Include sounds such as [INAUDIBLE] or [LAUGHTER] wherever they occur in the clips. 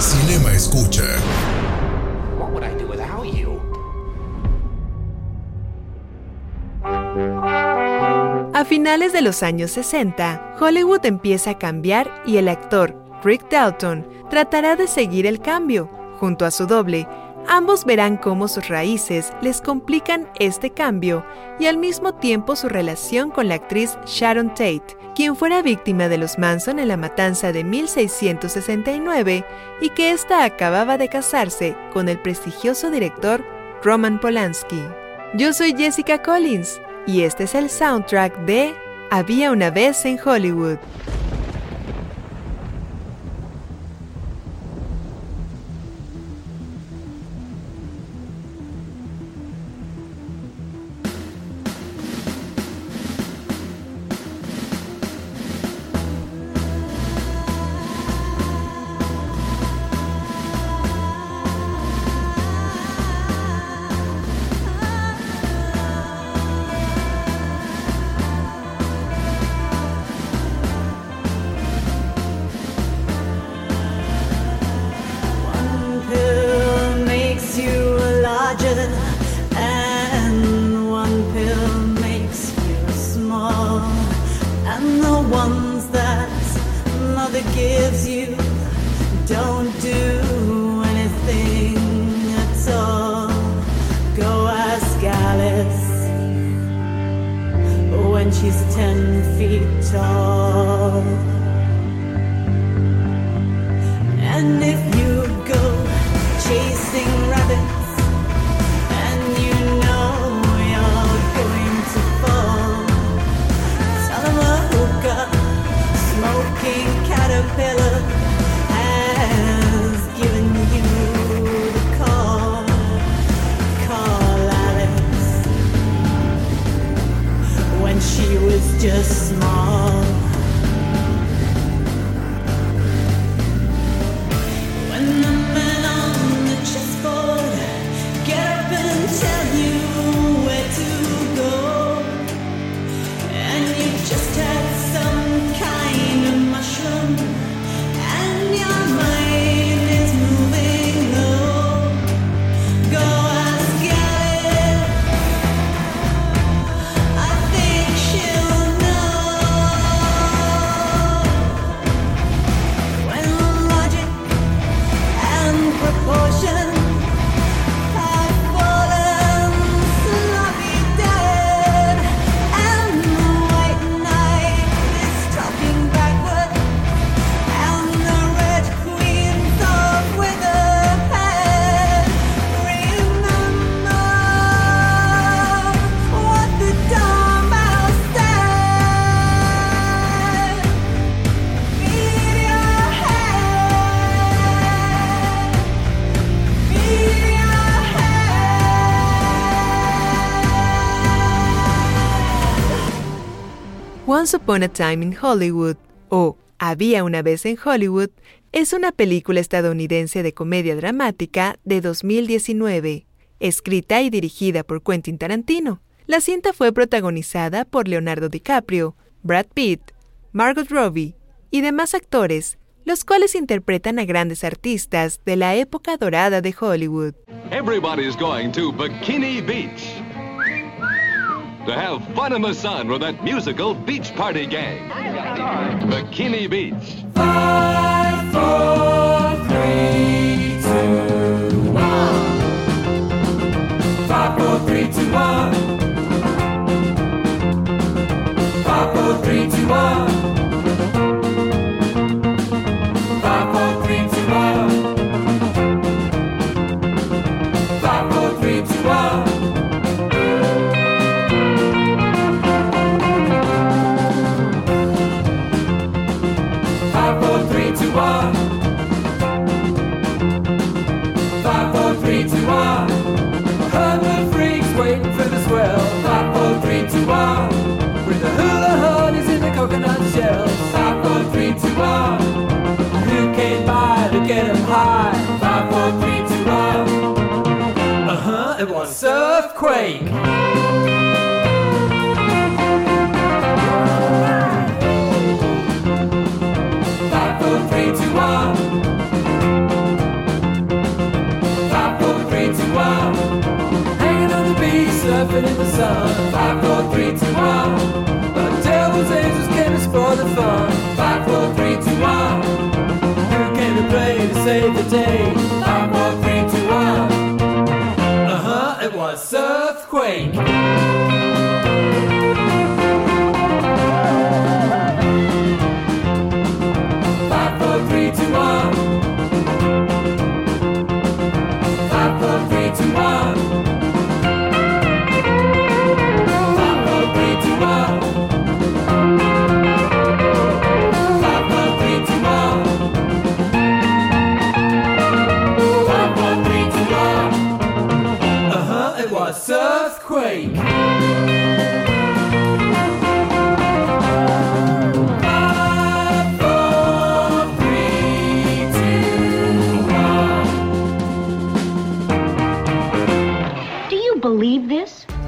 Cinema Escucha. What would I do without you? A finales de los años 60, Hollywood empieza a cambiar y el actor Rick Dalton tratará de seguir el cambio. Junto a su doble, ambos verán cómo sus raíces les complican este cambio y al mismo tiempo su relación con la actriz Sharon Tate, quien fuera víctima de los Manson en la matanza de 1669 y que ésta acababa de casarse con el prestigioso director Roman Polanski. Yo soy Jessica Collins y este es el soundtrack de Había una vez en Hollywood. Once Upon a Time in Hollywood o Había una vez en Hollywood es una película estadounidense de comedia dramática de 2019, escrita y dirigida por Quentin Tarantino. La cinta fue protagonizada por Leonardo DiCaprio, Brad Pitt, Margot Robbie y demás actores, los cuales interpretan a grandes artistas de la época dorada de Hollywood. Everybody's going to Bikini Beach to have fun in the sun with that musical beach party gang. Bikini Beach. Five, four, three, two, one.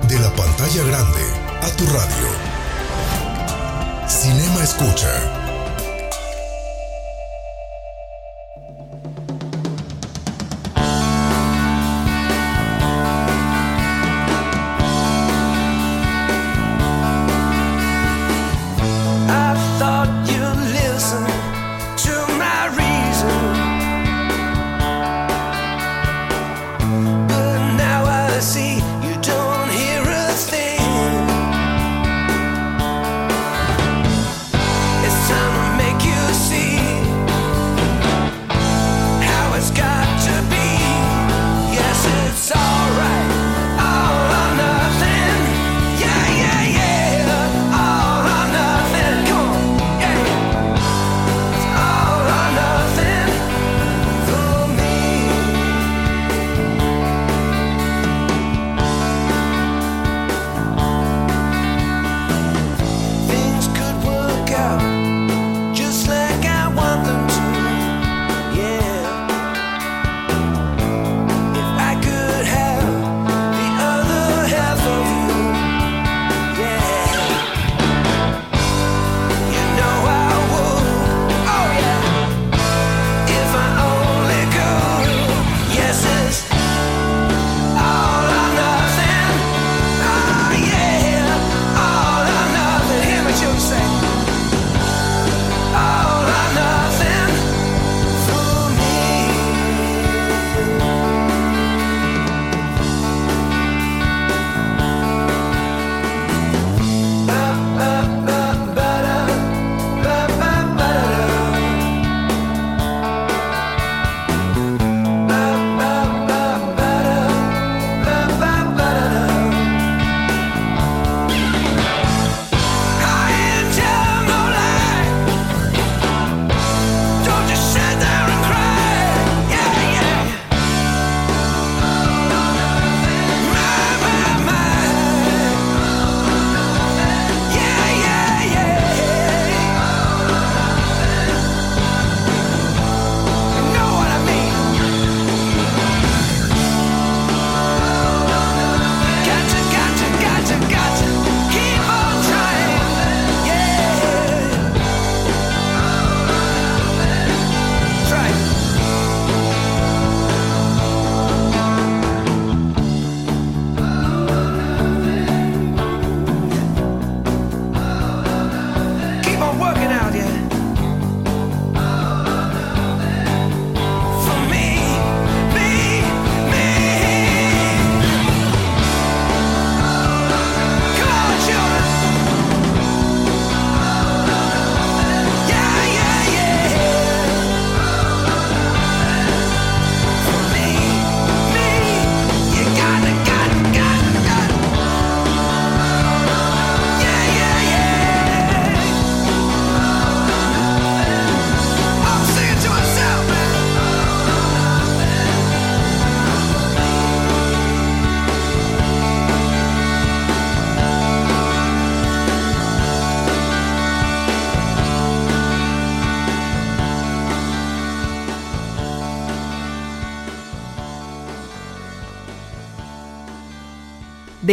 De la pantalla grande a tu radio. Cinema Escucha.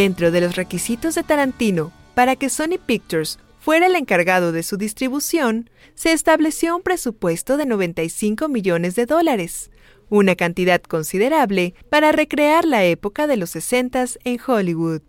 Dentro de los requisitos de Tarantino para que Sony Pictures fuera el encargado de su distribución, se estableció un presupuesto de 95 millones de dólares, una cantidad considerable para recrear la época de los 60 en Hollywood.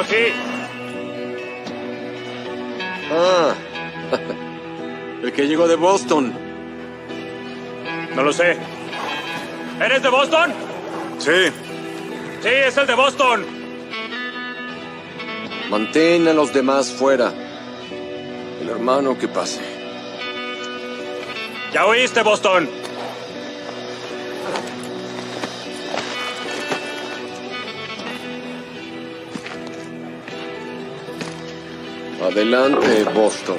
dijo. Ah, [LAUGHS] el que llegó de Boston. No lo sé. ¿Eres de Boston? Sí. Sí, es el de Boston. Mantén a los demás fuera. El hermano que pase. Ya oíste, Boston. Adelante, Boston.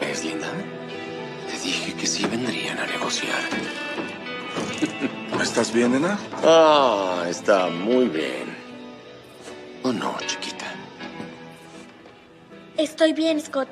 ¿Es linda? Te dije que sí vendrían a negociar. ¿Estás bien, Nena? Ah, está muy bien. ¿O oh, no, chiquita? Estoy bien, Scott.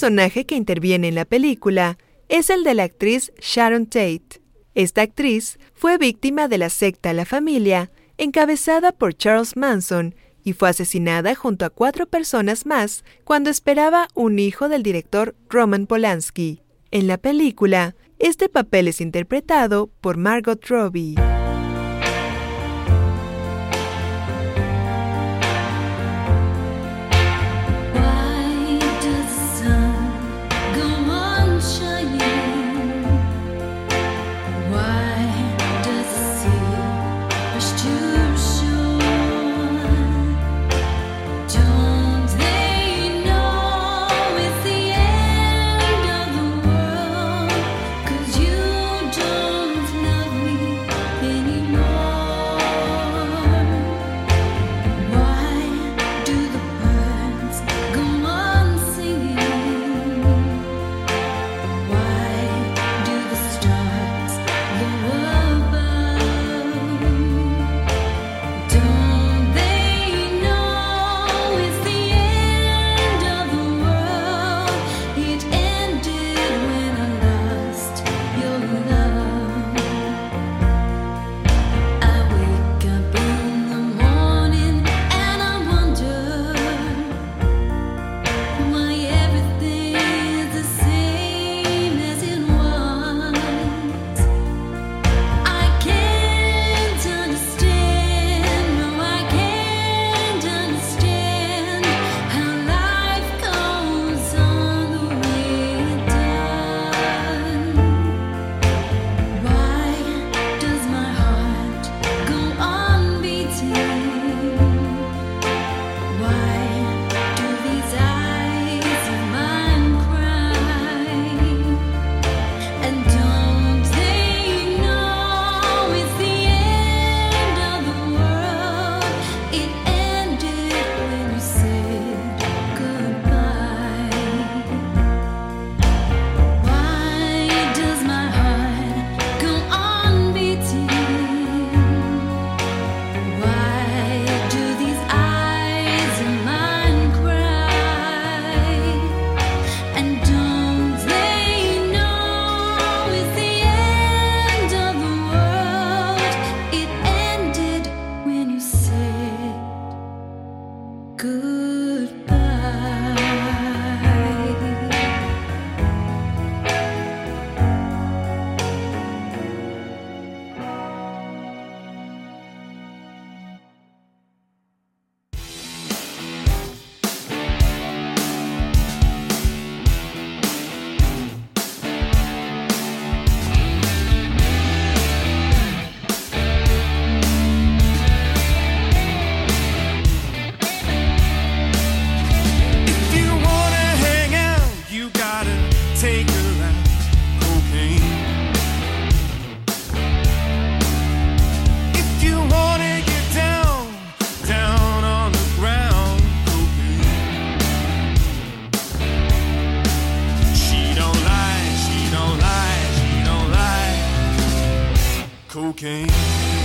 personaje que interviene en la película es el de la actriz Sharon Tate. Esta actriz fue víctima de la secta La Familia, encabezada por Charles Manson, y fue asesinada junto a cuatro personas más cuando esperaba un hijo del director Roman Polanski. En la película, este papel es interpretado por Margot Robbie. cocaine.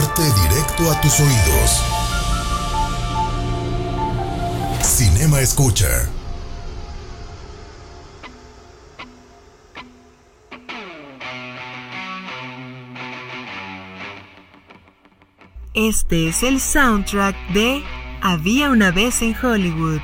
directo a tus oídos. Cinema Escucha. Este es el soundtrack de Había una vez en Hollywood.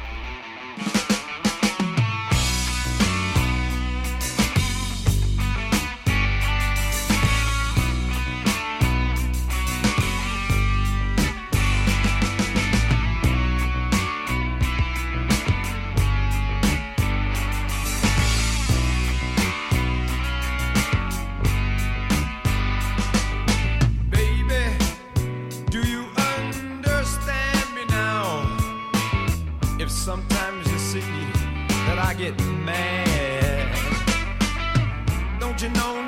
sometimes you see that I get mad. Don't you know?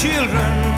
Children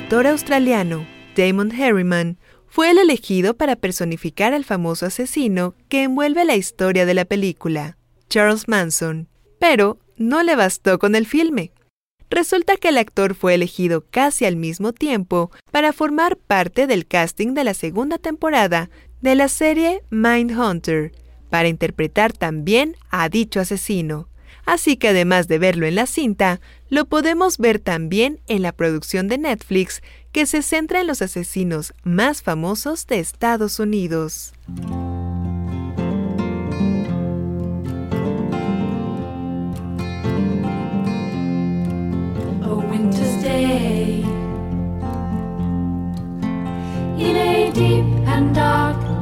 actor australiano Damon Harriman fue el elegido para personificar al famoso asesino que envuelve la historia de la película, Charles Manson, pero no le bastó con el filme. Resulta que el actor fue elegido casi al mismo tiempo para formar parte del casting de la segunda temporada de la serie Mindhunter, para interpretar también a dicho asesino. Así que además de verlo en la cinta, lo podemos ver también en la producción de Netflix que se centra en los asesinos más famosos de Estados Unidos.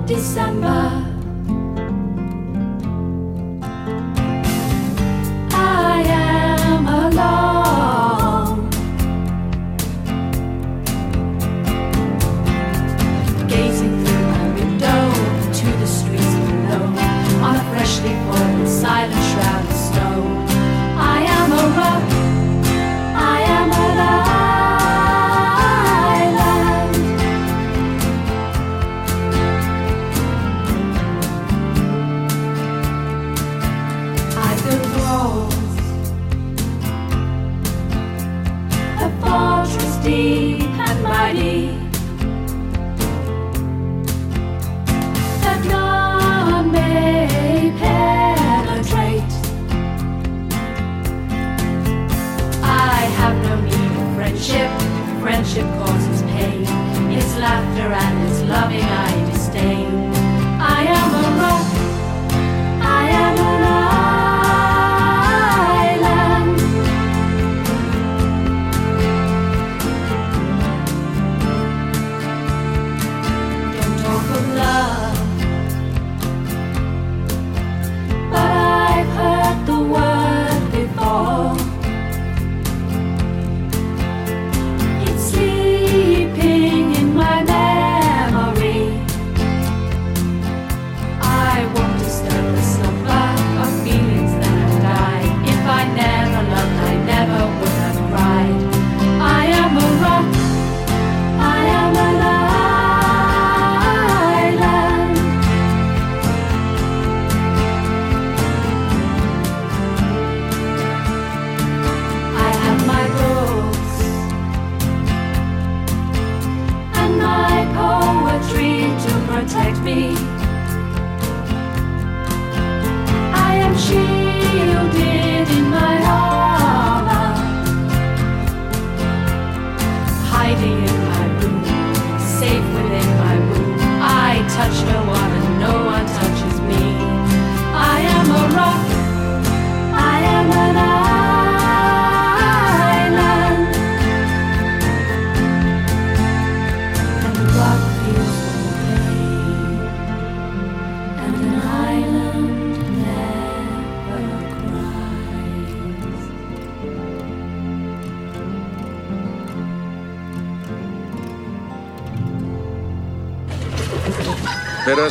December. I am silent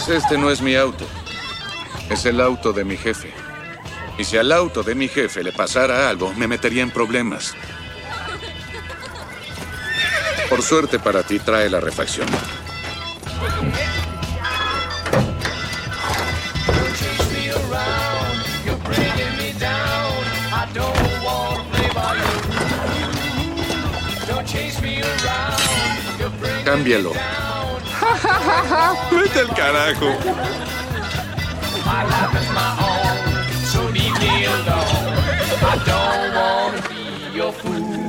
Verás, este no es mi auto. Es el auto de mi jefe. Y si al auto de mi jefe le pasara algo, me metería en problemas. Por suerte para ti, trae la refacción. Cámbialo. Vete al carajo. My life is my own, so leave me alone. I don't wanna be your fool.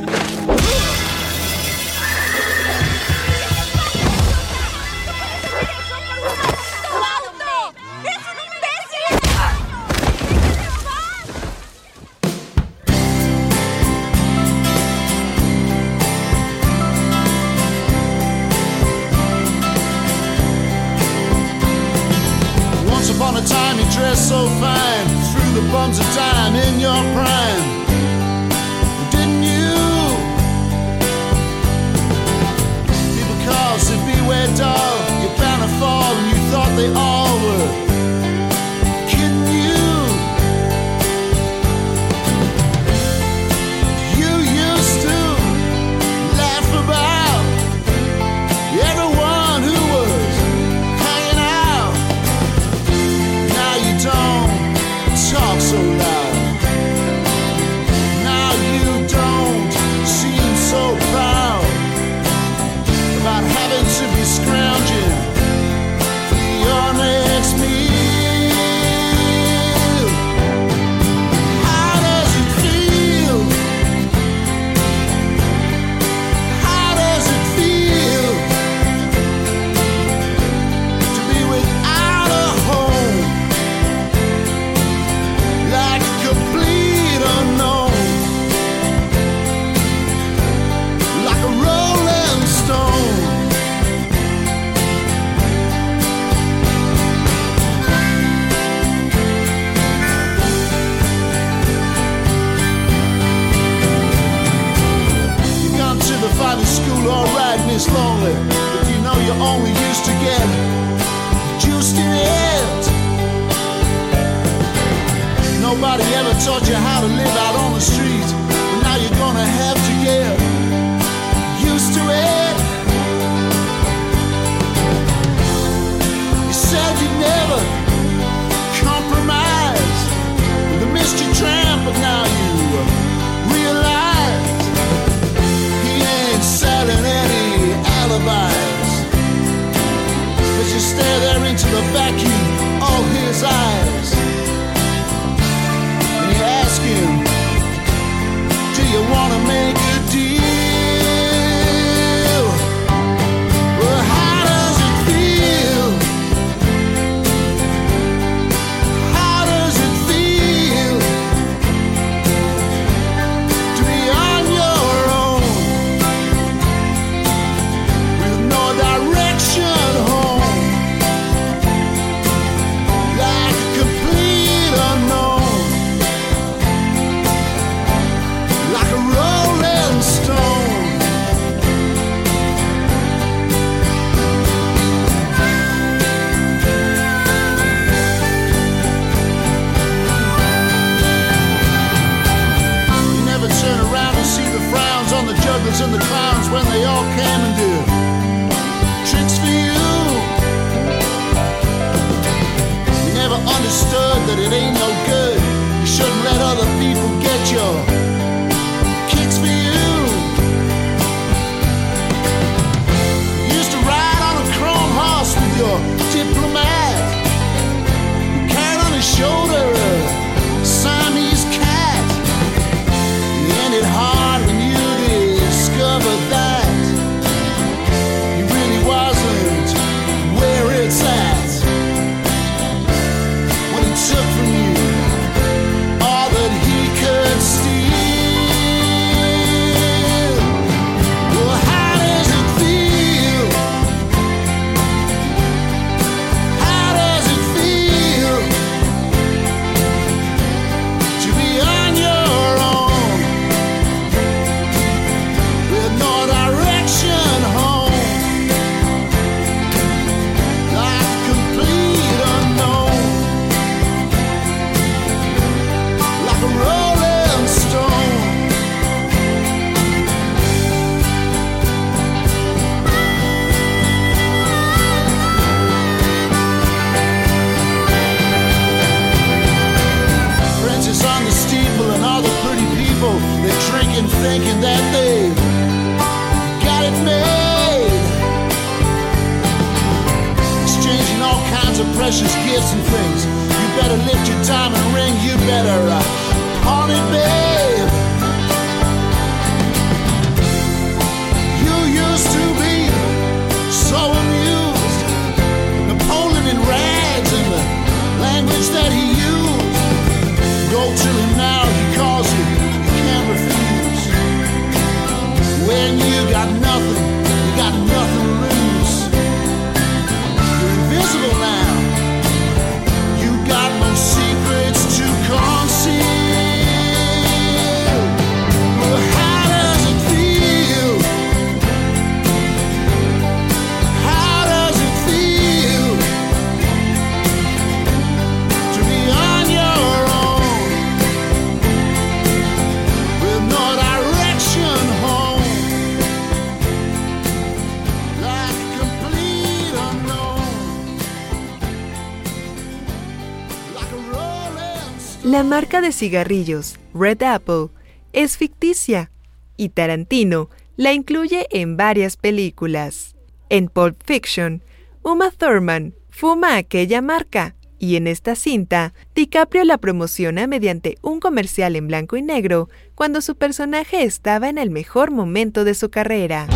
Through the bumps of time in your prime is lonely, but you know you only used to get juiced in it. Nobody ever taught you how to live out on the street, but now you're gonna have to get used to it. You said you'd never compromise the mystery tramp, but now She stare there into the vacuum of his eyes. And you ask him, Do you want to make it? times and the times when they all came and did tricks for you. You never understood that it ain't de cigarrillos, Red Apple, es ficticia y Tarantino la incluye en varias películas. En Pulp Fiction, Uma Thurman fuma aquella marca y en esta cinta, DiCaprio la promociona mediante un comercial en blanco y negro cuando su personaje estaba en el mejor momento de su carrera.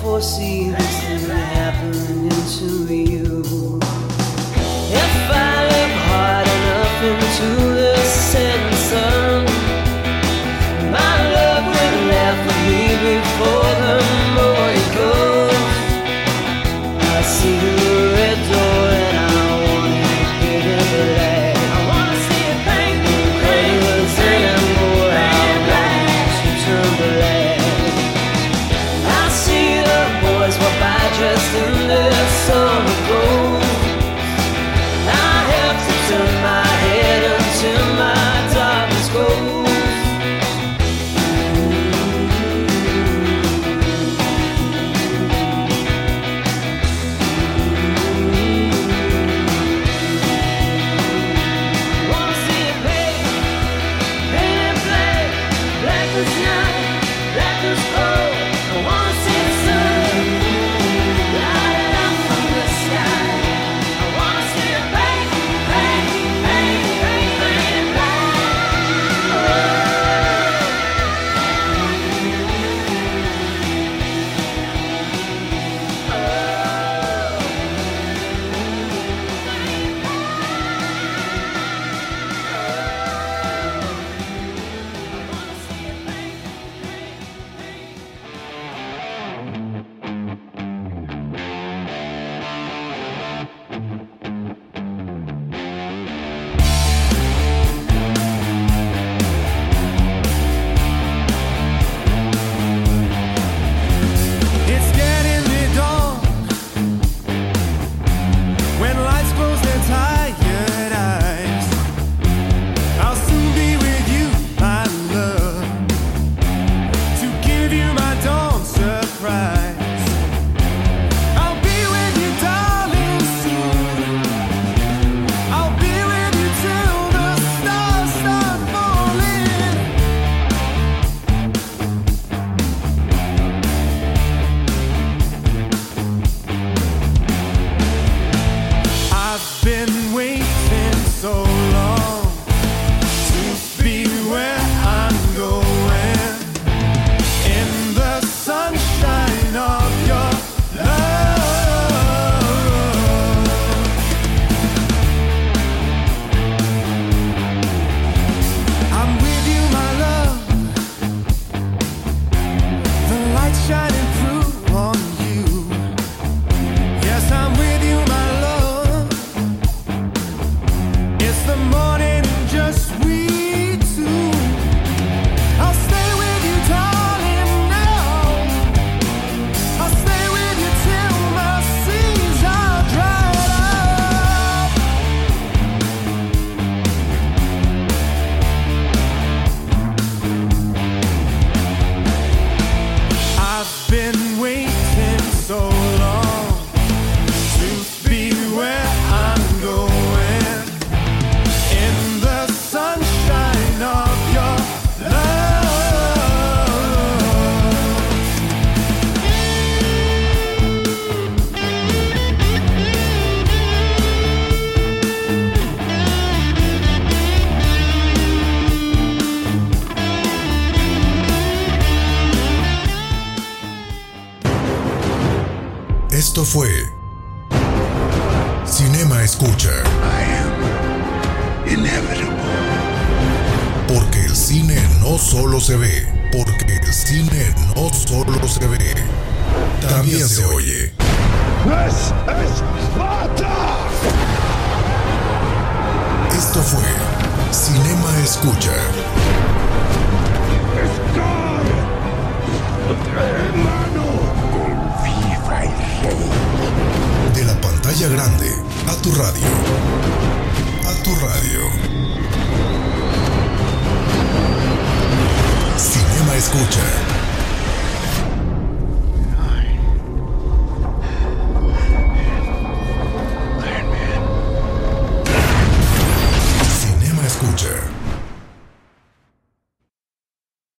foresee this thing happening to you.